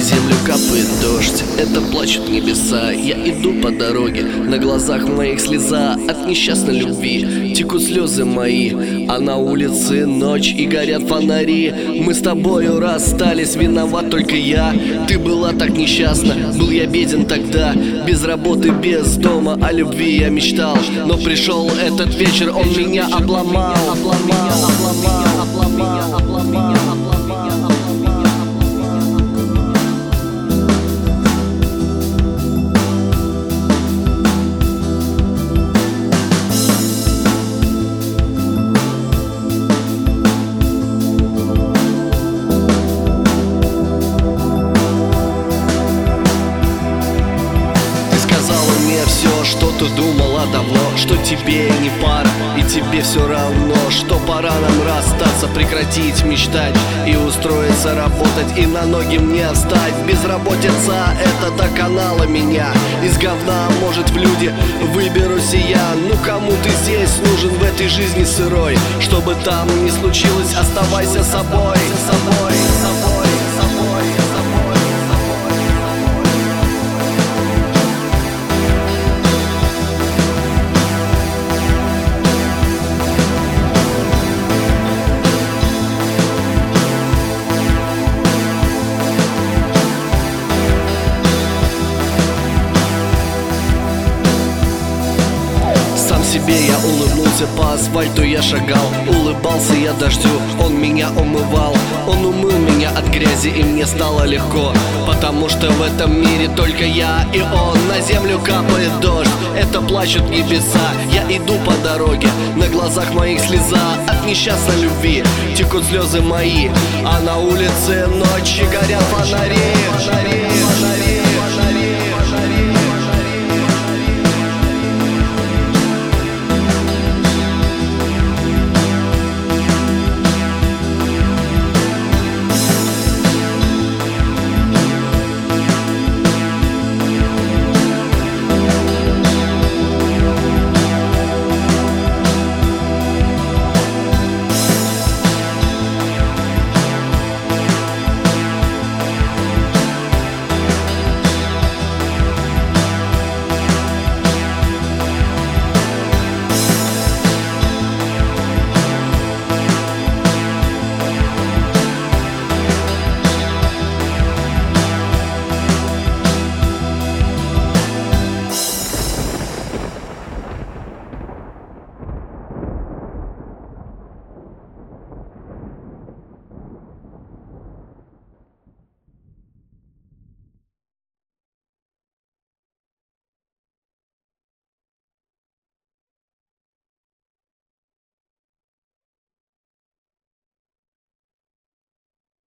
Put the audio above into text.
землю капает дождь, это плачут небеса. Я иду по дороге, на глазах моих слеза От несчастной любви. Текут слезы мои. А на улице ночь и горят фонари. Мы с тобою расстались, виноват только я. Ты была так несчастна, был я беден тогда. Без работы, без дома, о любви я мечтал. Но пришел этот вечер, он меня обломал. Обломал, обломал, все, что ты думала давно Что тебе не пара и тебе все равно Что пора нам расстаться, прекратить мечтать И устроиться работать и на ноги мне встать Безработица это доконала меня. Из говна, может в люди выберусь и я. Ну кому ты здесь нужен в этой жизни сырой? Чтобы там не случилось, оставайся собой, собой себе я улыбнулся по асфальту я шагал. Улыбался я дождю, он меня умывал. Он умыл меня от грязи и мне стало легко. Потому что в этом мире только я и он. На землю капает дождь, это плачут небеса. Я иду по дороге, на глазах моих слеза От несчастной любви. Текут слезы мои А на улице ночи горят фонари, фонари,